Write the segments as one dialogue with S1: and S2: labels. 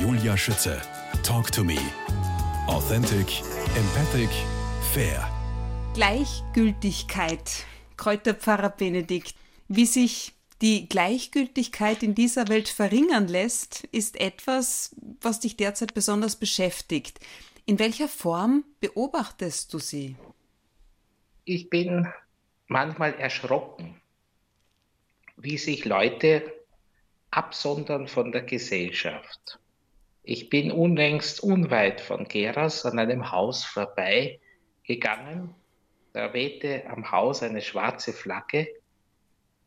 S1: Julia Schütze. Talk to me. Authentic, empathic, fair.
S2: Gleichgültigkeit. Kräuterpfarrer Benedikt. Wie sich die Gleichgültigkeit in dieser Welt verringern lässt, ist etwas, was dich derzeit besonders beschäftigt. In welcher Form beobachtest du sie?
S3: Ich bin manchmal erschrocken, wie sich Leute absondern von der Gesellschaft. Ich bin unlängst unweit von Geras an einem Haus vorbei gegangen. Da wehte am Haus eine schwarze Flagge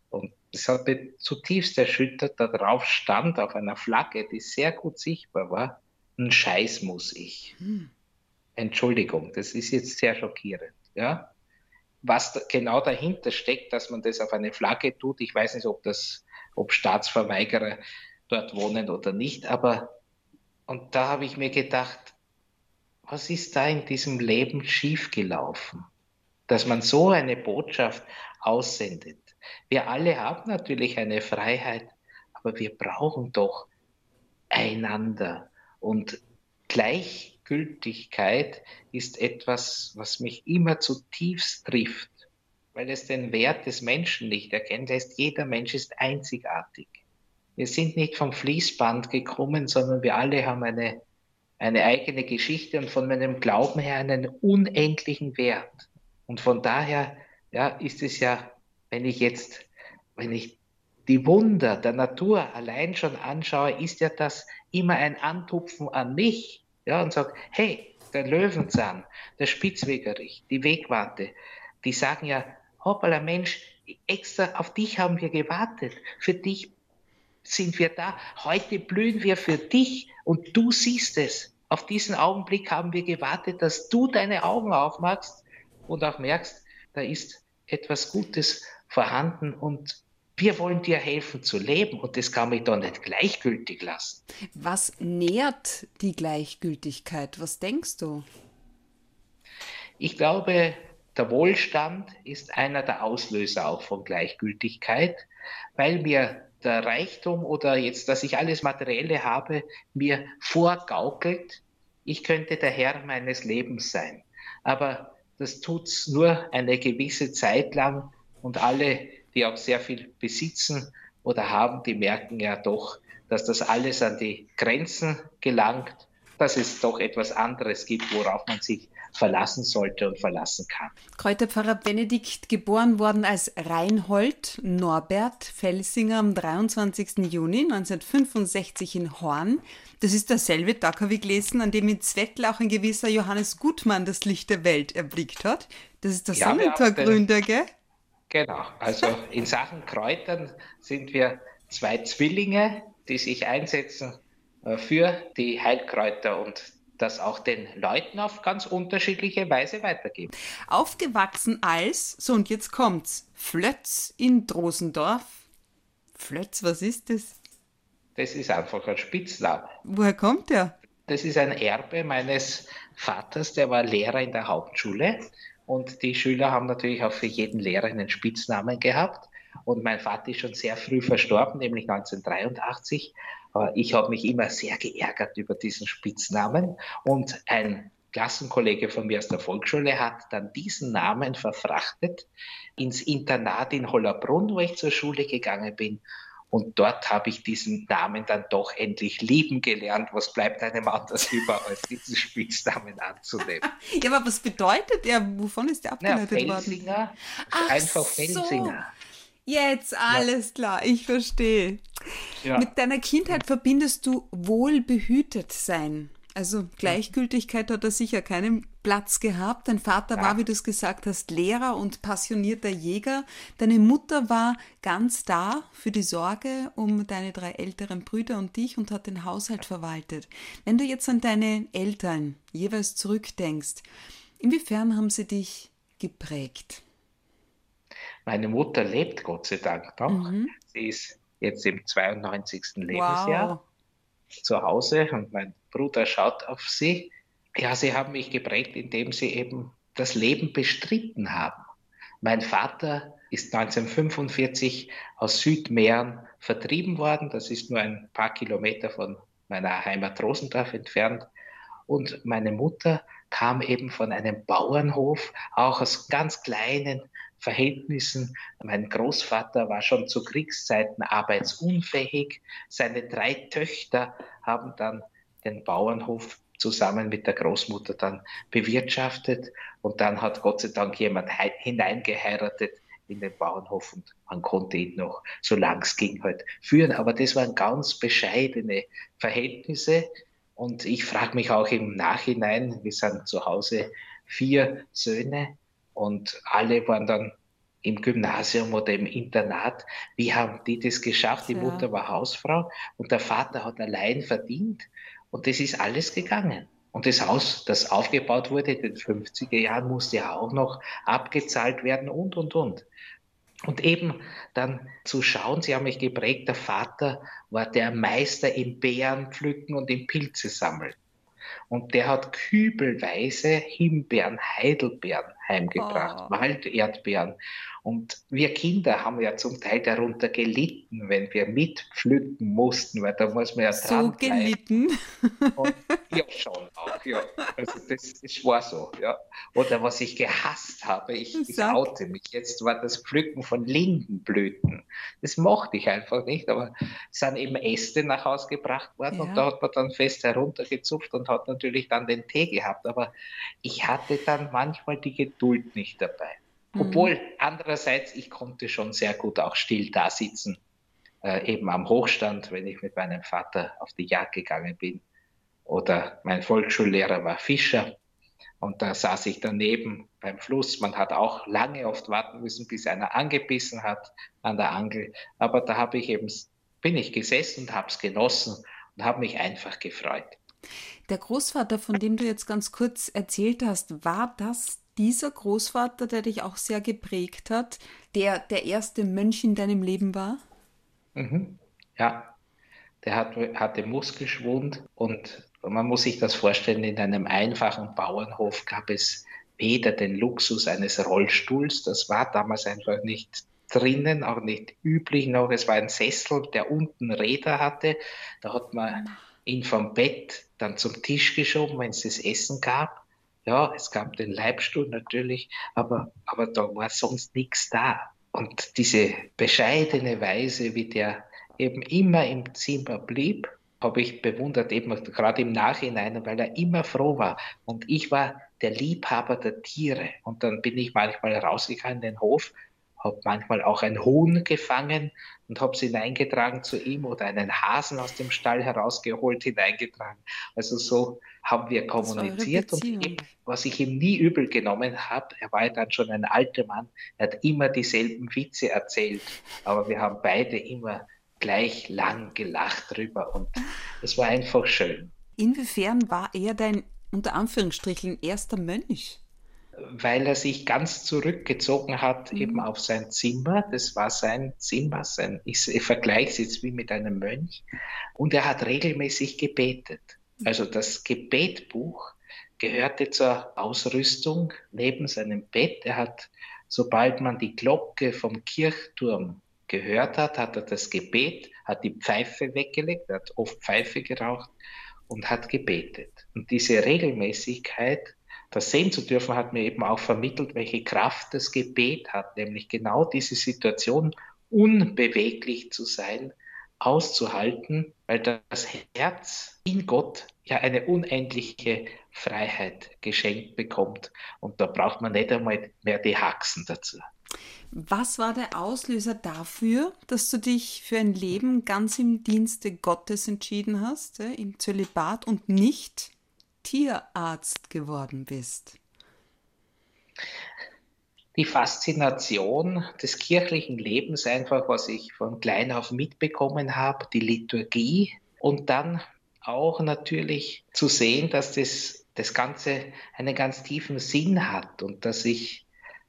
S3: und es hat mich zutiefst erschüttert. Da drauf stand auf einer Flagge, die sehr gut sichtbar war, ein Scheiß muss ich. Hm. Entschuldigung, das ist jetzt sehr schockierend. Ja? Was da genau dahinter steckt, dass man das auf eine Flagge tut, ich weiß nicht, ob das, ob Staatsverweigerer dort wohnen oder nicht, aber und da habe ich mir gedacht, was ist da in diesem Leben schiefgelaufen, dass man so eine Botschaft aussendet. Wir alle haben natürlich eine Freiheit, aber wir brauchen doch einander. Und Gleichgültigkeit ist etwas, was mich immer zutiefst trifft, weil es den Wert des Menschen nicht erkennt. Heißt, jeder Mensch ist einzigartig. Wir sind nicht vom Fließband gekommen, sondern wir alle haben eine, eine eigene Geschichte und von meinem Glauben her einen unendlichen Wert. Und von daher ja, ist es ja, wenn ich jetzt, wenn ich die Wunder der Natur allein schon anschaue, ist ja das immer ein Antupfen an mich. Ja, und sagt, hey, der Löwenzahn, der Spitzwegerich, die Wegwarte, die sagen ja, hoppala Mensch, extra auf dich haben wir gewartet. Für dich sind wir da. Heute blühen wir für dich und du siehst es. Auf diesen Augenblick haben wir gewartet, dass du deine Augen aufmachst und auch merkst, da ist etwas Gutes vorhanden und wir wollen dir helfen zu leben und das kann mich doch nicht gleichgültig lassen.
S2: Was nährt die Gleichgültigkeit? Was denkst du?
S3: Ich glaube, der Wohlstand ist einer der Auslöser auch von Gleichgültigkeit, weil mir der Reichtum oder jetzt, dass ich alles Materielle habe, mir vorgaukelt, ich könnte der Herr meines Lebens sein. Aber das tut's nur eine gewisse Zeit lang und alle, die auch sehr viel besitzen oder haben, die merken ja doch, dass das alles an die Grenzen gelangt, dass es doch etwas anderes gibt, worauf man sich verlassen sollte und verlassen kann.
S2: Kräuterpfarrer Benedikt, geboren worden als Reinhold Norbert Felsinger am 23. Juni 1965 in Horn. Das ist derselbe Tag, habe ich gelesen, an dem in Zwettl auch ein gewisser Johannes Gutmann das Licht der Welt erblickt hat. Das ist der ja, Sonnentaggründer, gell?
S3: Genau, also in Sachen Kräutern sind wir zwei Zwillinge, die sich einsetzen äh, für die Heilkräuter und das auch den Leuten auf ganz unterschiedliche Weise weitergeben.
S2: Aufgewachsen als, so und jetzt kommt's, Flötz in Drosendorf. Flötz, was ist das?
S3: Das ist einfach ein Spitzname.
S2: Woher kommt der?
S3: Das ist ein Erbe meines Vaters, der war Lehrer in der Hauptschule. Und die Schüler haben natürlich auch für jeden Lehrer einen Spitznamen gehabt. Und mein Vater ist schon sehr früh verstorben, nämlich 1983. Ich habe mich immer sehr geärgert über diesen Spitznamen. Und ein Klassenkollege von mir aus der Volksschule hat dann diesen Namen verfrachtet ins Internat in Hollerbrunn, wo ich zur Schule gegangen bin. Und dort habe ich diesen Namen dann doch endlich lieben gelernt. Was bleibt einem anders über, als diesen Spitznamen anzunehmen?
S2: ja, aber was bedeutet er? Wovon ist der abgeleitet
S3: Na, Felsinger, worden? Ach einfach Felsinger.
S2: So. Jetzt alles ja. klar, ich verstehe. Ja. Mit deiner Kindheit verbindest du wohlbehütet sein. Also Gleichgültigkeit hat er sicher keinen Platz gehabt. Dein Vater ja. war, wie du es gesagt hast, Lehrer und passionierter Jäger. Deine Mutter war ganz da für die Sorge um deine drei älteren Brüder und dich und hat den Haushalt verwaltet. Wenn du jetzt an deine Eltern jeweils zurückdenkst, inwiefern haben sie dich geprägt?
S3: Meine Mutter lebt Gott sei Dank noch. Mhm. Sie ist jetzt im 92. Lebensjahr wow. zu Hause und mein Bruder schaut auf sie. Ja, sie haben mich geprägt, indem sie eben das Leben bestritten haben. Mein Vater ist 1945 aus Südmähren vertrieben worden. Das ist nur ein paar Kilometer von meiner Heimat Rosendorf entfernt. Und meine Mutter kam eben von einem Bauernhof, auch aus ganz kleinen Verhältnissen. Mein Großvater war schon zu Kriegszeiten arbeitsunfähig. Seine drei Töchter haben dann den Bauernhof zusammen mit der Großmutter dann bewirtschaftet. Und dann hat Gott sei Dank jemand hineingeheiratet in den Bauernhof und man konnte ihn noch, solange es ging, halt führen. Aber das waren ganz bescheidene Verhältnisse. Und ich frage mich auch im Nachhinein, wir sind zu Hause vier Söhne und alle waren dann im Gymnasium oder im Internat. Wie haben die das geschafft? Die ja. Mutter war Hausfrau und der Vater hat allein verdient und das ist alles gegangen. Und das Haus, das aufgebaut wurde in den 50er Jahren, musste ja auch noch abgezahlt werden und, und, und. Und eben dann zu schauen, sie haben mich geprägt, der Vater war der Meister im Beerenpflücken und im Pilze sammeln. Und der hat kübelweise Himbeeren, Heidelbeeren heimgebracht, oh. Walderdbeeren. Und wir Kinder haben ja zum Teil darunter gelitten, wenn wir mitpflücken mussten, weil da muss man ja
S2: so gelitten.
S3: Und, ja, schon auch, ja. Also das, das war so, ja. Oder was ich gehasst habe, ich, ich oute mich jetzt, war das Pflücken von Lindenblüten. Das mochte ich einfach nicht, aber es sind eben Äste nach Hause gebracht worden ja. und da hat man dann fest heruntergezupft und hat natürlich dann den Tee gehabt. Aber ich hatte dann manchmal die Geduld nicht dabei. Mhm. Obwohl andererseits, ich konnte schon sehr gut auch still da sitzen, äh, eben am Hochstand, wenn ich mit meinem Vater auf die Jagd gegangen bin. Oder mein Volksschullehrer war Fischer und da saß ich daneben beim Fluss. Man hat auch lange oft warten müssen, bis einer angebissen hat an der Angel. Aber da habe ich eben, bin ich gesessen und habe es genossen und habe mich einfach gefreut.
S2: Der Großvater, von dem du jetzt ganz kurz erzählt hast, war das dieser Großvater, der dich auch sehr geprägt hat, der der erste Mönch in deinem Leben war?
S3: Mhm. Ja, der hat, hatte Muskelschwund und man muss sich das vorstellen, in einem einfachen Bauernhof gab es weder den Luxus eines Rollstuhls, das war damals einfach nicht drinnen, auch nicht üblich noch. Es war ein Sessel, der unten Räder hatte. Da hat man ihn vom Bett dann zum Tisch geschoben, wenn es das Essen gab. Ja, es gab den Leibstuhl natürlich, aber, aber da war sonst nichts da. Und diese bescheidene Weise, wie der eben immer im Zimmer blieb, habe ich bewundert, eben gerade im Nachhinein, weil er immer froh war. Und ich war der Liebhaber der Tiere. Und dann bin ich manchmal rausgegangen in den Hof habe manchmal auch ein Huhn gefangen und habe es hineingetragen zu ihm oder einen Hasen aus dem Stall herausgeholt, hineingetragen. Also so haben wir kommuniziert und eben, was ich ihm nie übel genommen habe, er war ja dann schon ein alter Mann, er hat immer dieselben Witze erzählt, aber wir haben beide immer gleich lang gelacht drüber und es war einfach schön.
S2: Inwiefern war er dein unter Anführungsstrichen erster Mönch?
S3: Weil er sich ganz zurückgezogen hat, mhm. eben auf sein Zimmer. Das war sein Zimmer, sein, ich, ich vergleiche es jetzt wie mit einem Mönch. Und er hat regelmäßig gebetet. Also das Gebetbuch gehörte zur Ausrüstung neben seinem Bett. Er hat, sobald man die Glocke vom Kirchturm gehört hat, hat er das Gebet, hat die Pfeife weggelegt, hat oft Pfeife geraucht und hat gebetet. Und diese Regelmäßigkeit das sehen zu dürfen, hat mir eben auch vermittelt, welche Kraft das Gebet hat, nämlich genau diese Situation unbeweglich zu sein, auszuhalten, weil das Herz in Gott ja eine unendliche Freiheit geschenkt bekommt. Und da braucht man nicht einmal mehr die Haxen dazu.
S2: Was war der Auslöser dafür, dass du dich für ein Leben ganz im Dienste Gottes entschieden hast, im Zölibat und nicht Tierarzt geworden bist?
S3: Die Faszination des kirchlichen Lebens einfach, was ich von klein auf mitbekommen habe, die Liturgie und dann auch natürlich zu sehen, dass das, das Ganze einen ganz tiefen Sinn hat und dass ich,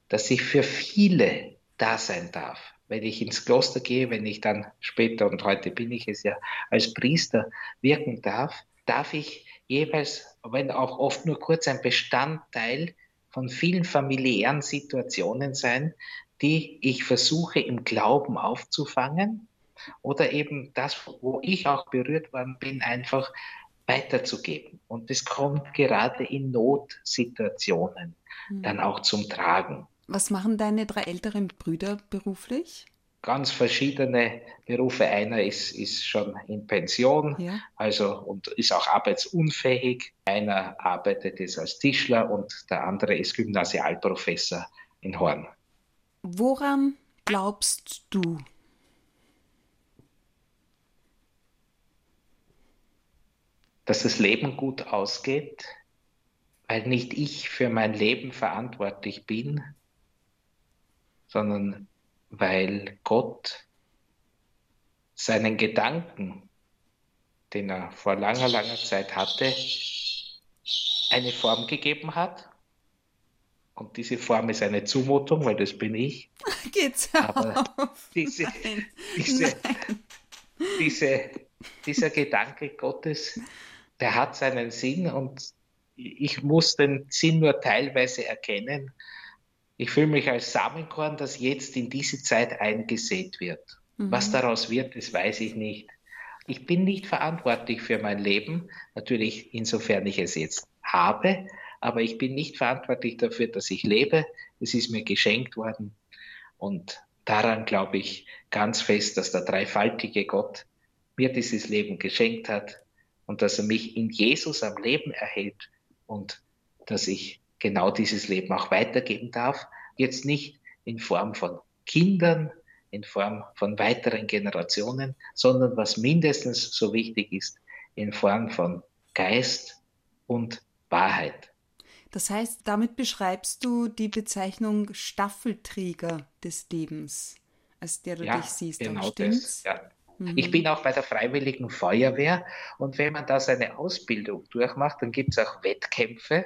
S3: dass ich für viele da sein darf. Wenn ich ins Kloster gehe, wenn ich dann später, und heute bin ich es ja, als Priester wirken darf, darf ich jeweils, wenn auch oft nur kurz ein Bestandteil von vielen familiären Situationen sein, die ich versuche im Glauben aufzufangen oder eben das, wo ich auch berührt worden bin, einfach weiterzugeben. Und das kommt gerade in Notsituationen mhm. dann auch zum Tragen.
S2: Was machen deine drei älteren Brüder beruflich?
S3: Ganz verschiedene Berufe. Einer ist, ist schon in Pension, ja. also und ist auch arbeitsunfähig. Einer arbeitet jetzt als Tischler und der andere ist Gymnasialprofessor in Horn.
S2: Woran glaubst du?
S3: Dass das Leben gut ausgeht, weil nicht ich für mein Leben verantwortlich bin, sondern weil Gott seinen Gedanken, den er vor langer, langer Zeit hatte, eine Form gegeben hat und diese Form ist eine Zumutung, weil das bin ich.
S2: Geht's Aber auf?
S3: Diese, Nein. Diese, diese, dieser Gedanke Gottes, der hat seinen Sinn und ich muss den Sinn nur teilweise erkennen. Ich fühle mich als Samenkorn, das jetzt in diese Zeit eingesät wird. Mhm. Was daraus wird, das weiß ich nicht. Ich bin nicht verantwortlich für mein Leben, natürlich insofern ich es jetzt habe, aber ich bin nicht verantwortlich dafür, dass ich lebe. Es ist mir geschenkt worden. Und daran glaube ich ganz fest, dass der dreifaltige Gott mir dieses Leben geschenkt hat und dass er mich in Jesus am Leben erhält und dass ich genau dieses Leben auch weitergeben darf. Jetzt nicht in Form von Kindern, in Form von weiteren Generationen, sondern was mindestens so wichtig ist, in Form von Geist und Wahrheit.
S2: Das heißt, damit beschreibst du die Bezeichnung Staffelträger des Lebens, als der du ja, dich siehst.
S3: Genau das, ja. Mhm. Ich bin auch bei der Freiwilligen Feuerwehr und wenn man da seine Ausbildung durchmacht, dann gibt es auch Wettkämpfe.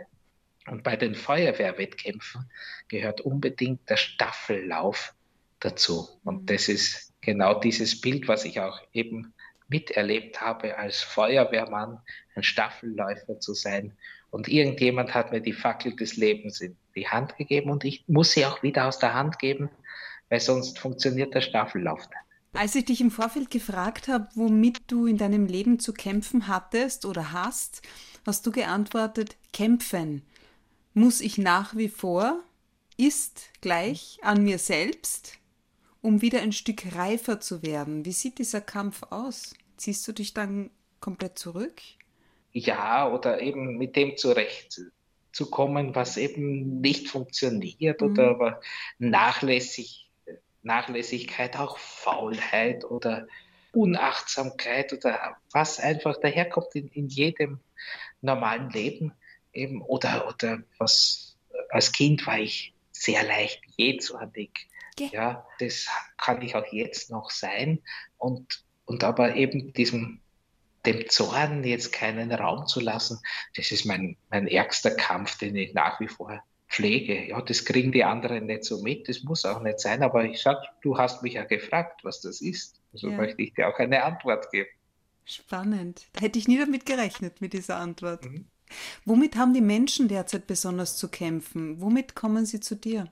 S3: Und bei den Feuerwehrwettkämpfen gehört unbedingt der Staffellauf dazu. Und mhm. das ist genau dieses Bild, was ich auch eben miterlebt habe, als Feuerwehrmann ein Staffelläufer zu sein und irgendjemand hat mir die Fackel des Lebens in die Hand gegeben und ich muss sie auch wieder aus der Hand geben, weil sonst funktioniert der Staffellauf nicht.
S2: Als ich dich im Vorfeld gefragt habe, womit du in deinem Leben zu kämpfen hattest oder hast, hast du geantwortet, kämpfen muss ich nach wie vor, ist gleich an mir selbst, um wieder ein Stück reifer zu werden. Wie sieht dieser Kampf aus? Ziehst du dich dann komplett zurück?
S3: ja oder eben mit dem zurechtzukommen, was eben nicht funktioniert mhm. oder aber nachlässig, Nachlässigkeit, auch Faulheit oder Unachtsamkeit oder was einfach daherkommt in, in jedem normalen Leben eben oder, oder was als Kind war ich sehr leicht jähzornig. Ja. ja, das kann ich auch jetzt noch sein und, und aber eben diesem dem Zorn jetzt keinen Raum zu lassen, das ist mein, mein ärgster Kampf, den ich nach wie vor pflege. Ja, das kriegen die anderen nicht so mit, das muss auch nicht sein, aber ich sage, du hast mich ja gefragt, was das ist. Also ja. möchte ich dir auch eine Antwort geben.
S2: Spannend. Da hätte ich nie damit gerechnet, mit dieser Antwort. Mhm. Womit haben die Menschen derzeit besonders zu kämpfen? Womit kommen sie zu dir?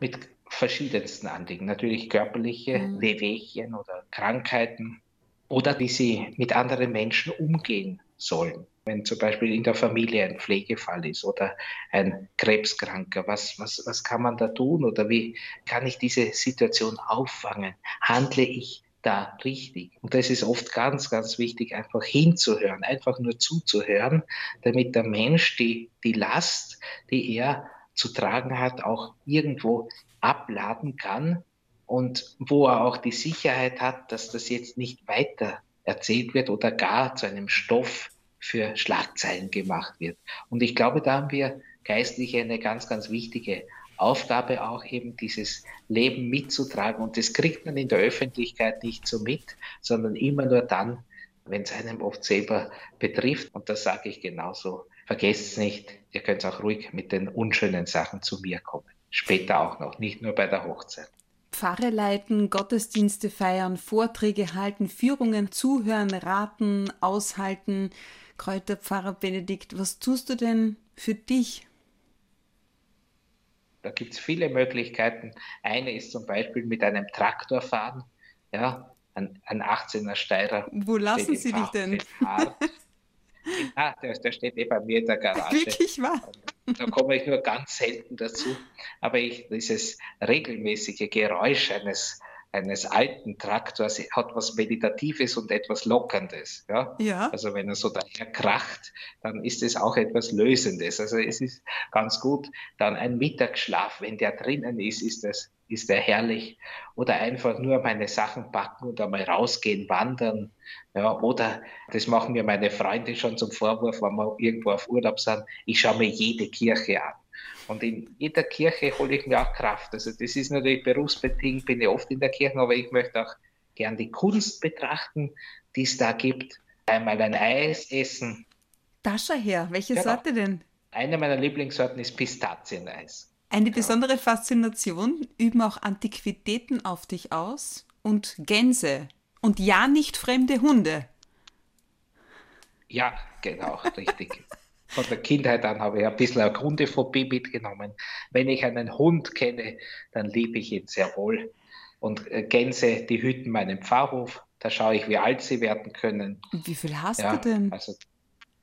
S3: Mit verschiedensten Anliegen. Natürlich körperliche mhm. Wehwehchen oder Krankheiten, oder wie sie mit anderen Menschen umgehen sollen. Wenn zum Beispiel in der Familie ein Pflegefall ist oder ein Krebskranker, was, was, was kann man da tun oder wie kann ich diese Situation auffangen? Handle ich da richtig? Und das ist oft ganz, ganz wichtig, einfach hinzuhören, einfach nur zuzuhören, damit der Mensch die, die Last, die er zu tragen hat, auch irgendwo abladen kann und wo er auch die Sicherheit hat, dass das jetzt nicht weiter erzählt wird oder gar zu einem Stoff für Schlagzeilen gemacht wird. Und ich glaube, da haben wir Geistliche eine ganz, ganz wichtige Aufgabe, auch eben dieses Leben mitzutragen. Und das kriegt man in der Öffentlichkeit nicht so mit, sondern immer nur dann, wenn es einem oft selber betrifft. Und das sage ich genauso. Vergesst es nicht, ihr könnt auch ruhig mit den unschönen Sachen zu mir kommen. Später auch noch, nicht nur bei der Hochzeit.
S2: Pfarre leiten, Gottesdienste feiern, Vorträge halten, Führungen zuhören, raten, aushalten. Kräuterpfarrer Benedikt, was tust du denn für dich?
S3: Da gibt es viele Möglichkeiten. Eine ist zum Beispiel mit einem Traktor fahren. Ja, ein, ein 18er Steirer.
S2: Wo lassen Sie dich denn?
S3: Ah, der, der, steht eh bei mir in der Garage.
S2: Wirklich wahr?
S3: Da komme ich nur ganz selten dazu. Aber ich, dieses regelmäßige Geräusch eines eines alten Traktors hat was Meditatives und etwas Lockerndes. Ja?
S2: ja.
S3: Also wenn er so daher kracht, dann ist es auch etwas Lösendes. Also es ist ganz gut. Dann ein Mittagsschlaf, wenn der drinnen ist, ist das ist der herrlich. Oder einfach nur meine Sachen packen und einmal rausgehen, wandern. Ja, oder das machen mir meine Freunde schon zum Vorwurf, wenn wir irgendwo auf Urlaub sind. Ich schaue mir jede Kirche an. Und in jeder Kirche hole ich mir auch Kraft. Also das ist natürlich berufsbedingt, bin ich oft in der Kirche, aber ich möchte auch gern die Kunst betrachten, die es da gibt. Einmal ein Eis essen.
S2: Tascha her, welche genau. Sorte denn?
S3: Eine meiner Lieblingssorten ist Pistazieneis.
S2: Eine besondere Faszination üben auch Antiquitäten auf dich aus und Gänse und ja nicht fremde Hunde.
S3: Ja, genau, richtig von der Kindheit an habe ich ein bisschen eine Hundephobie mitgenommen. Wenn ich einen Hund kenne, dann liebe ich ihn sehr wohl. Und äh, Gänse, die hüten meinen Pfarrhof. Da schaue ich, wie alt sie werden können.
S2: Und wie viel hast ja, du denn?
S3: Also,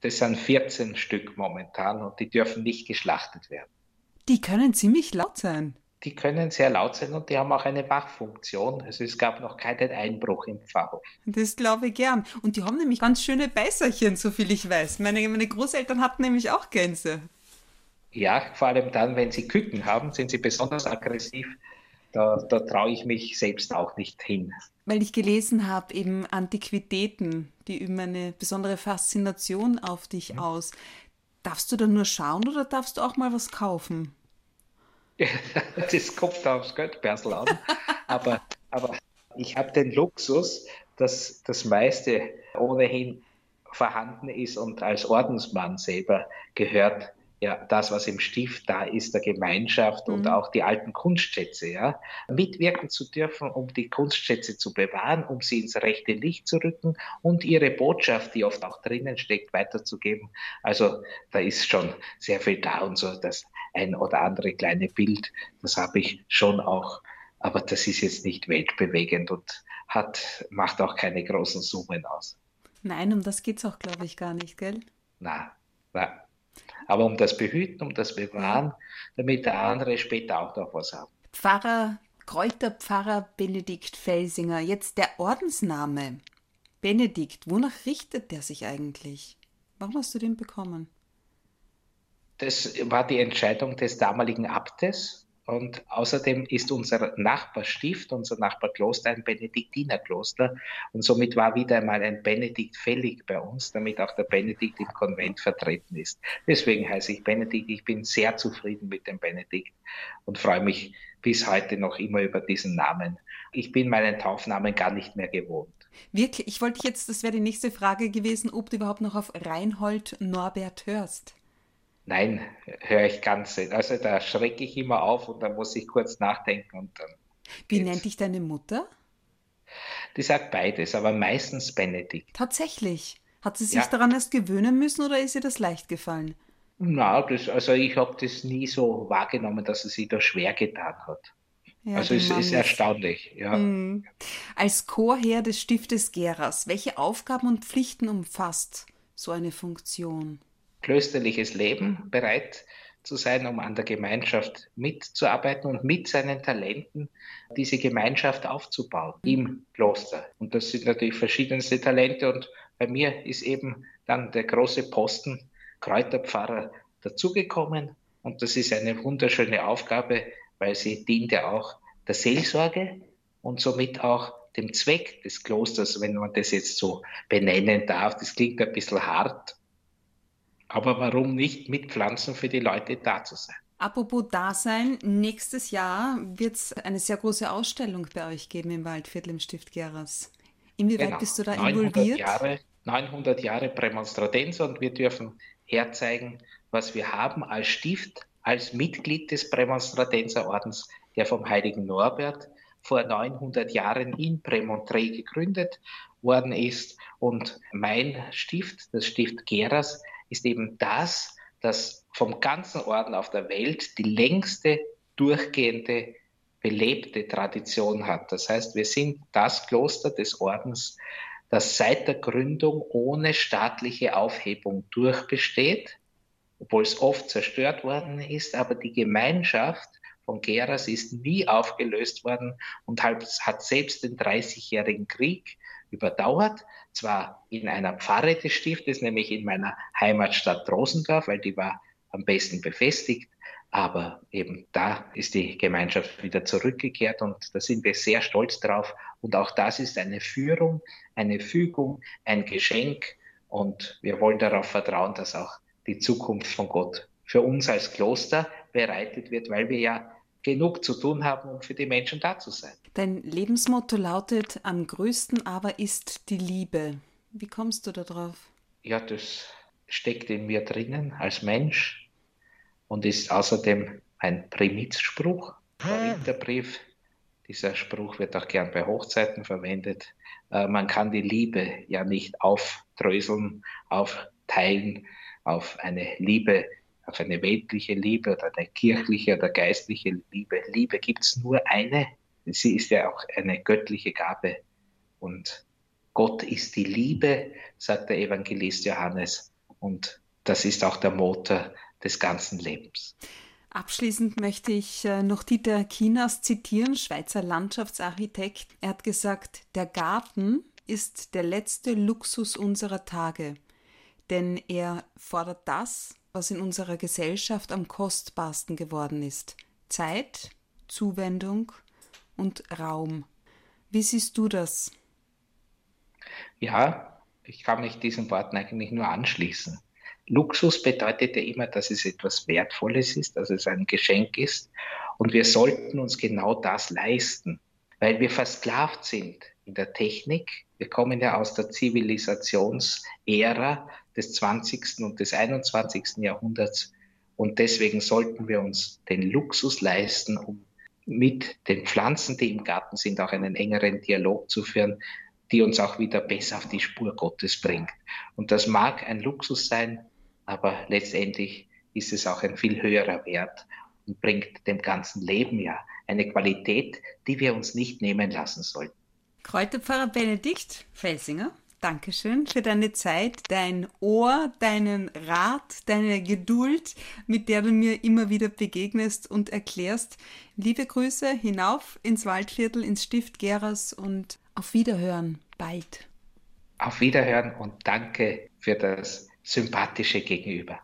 S3: das sind 14 Stück momentan und die dürfen nicht geschlachtet werden.
S2: Die können ziemlich laut sein
S3: die können sehr laut sein und die haben auch eine Wachfunktion. Also es gab noch keinen Einbruch im Pfarrhof.
S2: Das glaube ich gern. Und die haben nämlich ganz schöne Beißerchen, so viel ich weiß. Meine, meine Großeltern hatten nämlich auch Gänse.
S3: Ja, vor allem dann, wenn sie Küken haben, sind sie besonders aggressiv. Da, da traue ich mich selbst auch nicht hin.
S2: Weil ich gelesen habe, eben Antiquitäten, die üben eine besondere Faszination auf dich mhm. aus. Darfst du da nur schauen oder darfst du auch mal was kaufen?
S3: das kommt aufs Geldbörsel an. aber, aber ich habe den Luxus, dass das meiste ohnehin vorhanden ist und als Ordensmann selber gehört ja, das, was im Stift da ist, der Gemeinschaft mhm. und auch die alten Kunstschätze, ja, mitwirken zu dürfen, um die Kunstschätze zu bewahren, um sie ins rechte Licht zu rücken und ihre Botschaft, die oft auch drinnen steckt, weiterzugeben. Also da ist schon sehr viel da und so das ein oder andere kleine Bild, das habe ich schon auch, aber das ist jetzt nicht weltbewegend und hat, macht auch keine großen Summen aus.
S2: Nein, um das geht es auch, glaube ich, gar nicht, gell?
S3: Na, na, aber um das Behüten, um das Bewahren, damit der andere später auch noch was hat.
S2: Pfarrer, Kräuterpfarrer Benedikt Felsinger, jetzt der Ordensname. Benedikt, wonach richtet der sich eigentlich? Warum hast du den bekommen?
S3: Das war die Entscheidung des damaligen Abtes, und außerdem ist unser Nachbarstift, unser Nachbarkloster ein Benediktinerkloster. Und somit war wieder einmal ein Benedikt fällig bei uns, damit auch der Benedikt im Konvent vertreten ist. Deswegen heiße ich Benedikt. Ich bin sehr zufrieden mit dem Benedikt und freue mich bis heute noch immer über diesen Namen. Ich bin meinen Taufnamen gar nicht mehr gewohnt.
S2: Wirklich, ich wollte jetzt, das wäre die nächste Frage gewesen, ob du überhaupt noch auf Reinhold Norbert hörst.
S3: Nein, höre ich ganz selten. Also da schrecke ich immer auf und dann muss ich kurz nachdenken und dann.
S2: Wie geht's. nennt dich deine Mutter?
S3: Die sagt beides, aber meistens Benedikt.
S2: Tatsächlich. Hat sie sich ja. daran erst gewöhnen müssen oder ist ihr das leicht gefallen?
S3: Na, das, also ich habe das nie so wahrgenommen, dass sie sich da schwer getan hat. Ja, also es ist erstaunlich, ja. Mhm.
S2: Als Chorherr des Stiftes Geras, welche Aufgaben und Pflichten umfasst so eine Funktion?
S3: Klösterliches Leben bereit zu sein, um an der Gemeinschaft mitzuarbeiten und mit seinen Talenten diese Gemeinschaft aufzubauen im Kloster. Und das sind natürlich verschiedenste Talente und bei mir ist eben dann der große Posten Kräuterpfarrer dazugekommen und das ist eine wunderschöne Aufgabe, weil sie dient ja auch der Seelsorge und somit auch dem Zweck des Klosters, wenn man das jetzt so benennen darf. Das klingt ein bisschen hart, aber warum nicht mit Pflanzen für die Leute da zu sein?
S2: Apropos Dasein, nächstes Jahr wird es eine sehr große Ausstellung bei euch geben im Waldviertel im Stift Geras. Inwieweit genau. bist du da 900 involviert?
S3: Jahre, 900 Jahre Prämonstratenz und wir dürfen herzeigen, was wir haben als Stift, als Mitglied des Prämonstratenzerordens, der vom heiligen Norbert vor 900 Jahren in Prämontré gegründet worden ist. Und mein Stift, das Stift Geras, ist eben das, das vom ganzen Orden auf der Welt die längste durchgehende belebte Tradition hat. Das heißt, wir sind das Kloster des Ordens, das seit der Gründung ohne staatliche Aufhebung durchbesteht, obwohl es oft zerstört worden ist, aber die Gemeinschaft von Geras ist nie aufgelöst worden und hat selbst den Dreißigjährigen Krieg überdauert, zwar in einer Pfarre des Stiftes, nämlich in meiner Heimatstadt Rosendorf, weil die war am besten befestigt, aber eben da ist die Gemeinschaft wieder zurückgekehrt und da sind wir sehr stolz drauf. Und auch das ist eine Führung, eine Fügung, ein Geschenk. Und wir wollen darauf vertrauen, dass auch die Zukunft von Gott für uns als Kloster bereitet wird, weil wir ja genug zu tun haben, um für die Menschen da zu sein.
S2: Dein Lebensmotto lautet, am größten aber ist die Liebe. Wie kommst du da drauf?
S3: Ja, das steckt in mir drinnen als Mensch und ist außerdem ein Primizspruch. Korintherbrief, dieser Spruch wird auch gern bei Hochzeiten verwendet. Äh, man kann die Liebe ja nicht aufdröseln, aufteilen auf eine Liebe, auf eine weltliche Liebe oder eine kirchliche oder geistliche Liebe. Liebe gibt es nur eine. Sie ist ja auch eine göttliche Gabe. Und Gott ist die Liebe, sagt der Evangelist Johannes. Und das ist auch der Motor des ganzen Lebens.
S2: Abschließend möchte ich äh, noch Dieter Kinas zitieren, Schweizer Landschaftsarchitekt. Er hat gesagt, der Garten ist der letzte Luxus unserer Tage, denn er fordert das, was in unserer Gesellschaft am kostbarsten geworden ist. Zeit, Zuwendung und Raum. Wie siehst du das?
S3: Ja, ich kann mich diesen Worten eigentlich nur anschließen. Luxus bedeutet ja immer, dass es etwas Wertvolles ist, dass es ein Geschenk ist. Und wir sollten uns genau das leisten, weil wir versklavt sind in der Technik. Wir kommen ja aus der Zivilisationsära des 20. und des 21. Jahrhunderts. Und deswegen sollten wir uns den Luxus leisten, um mit den Pflanzen, die im Garten sind, auch einen engeren Dialog zu führen, die uns auch wieder besser auf die Spur Gottes bringt. Und das mag ein Luxus sein, aber letztendlich ist es auch ein viel höherer Wert und bringt dem ganzen Leben ja eine Qualität, die wir uns nicht nehmen lassen sollten.
S2: Kräuterpfarrer Benedikt Felsinger, Dankeschön für deine Zeit, dein Ohr, deinen Rat, deine Geduld, mit der du mir immer wieder begegnest und erklärst. Liebe Grüße hinauf ins Waldviertel, ins Stift Geras und auf Wiederhören bald.
S3: Auf Wiederhören und danke für das sympathische Gegenüber.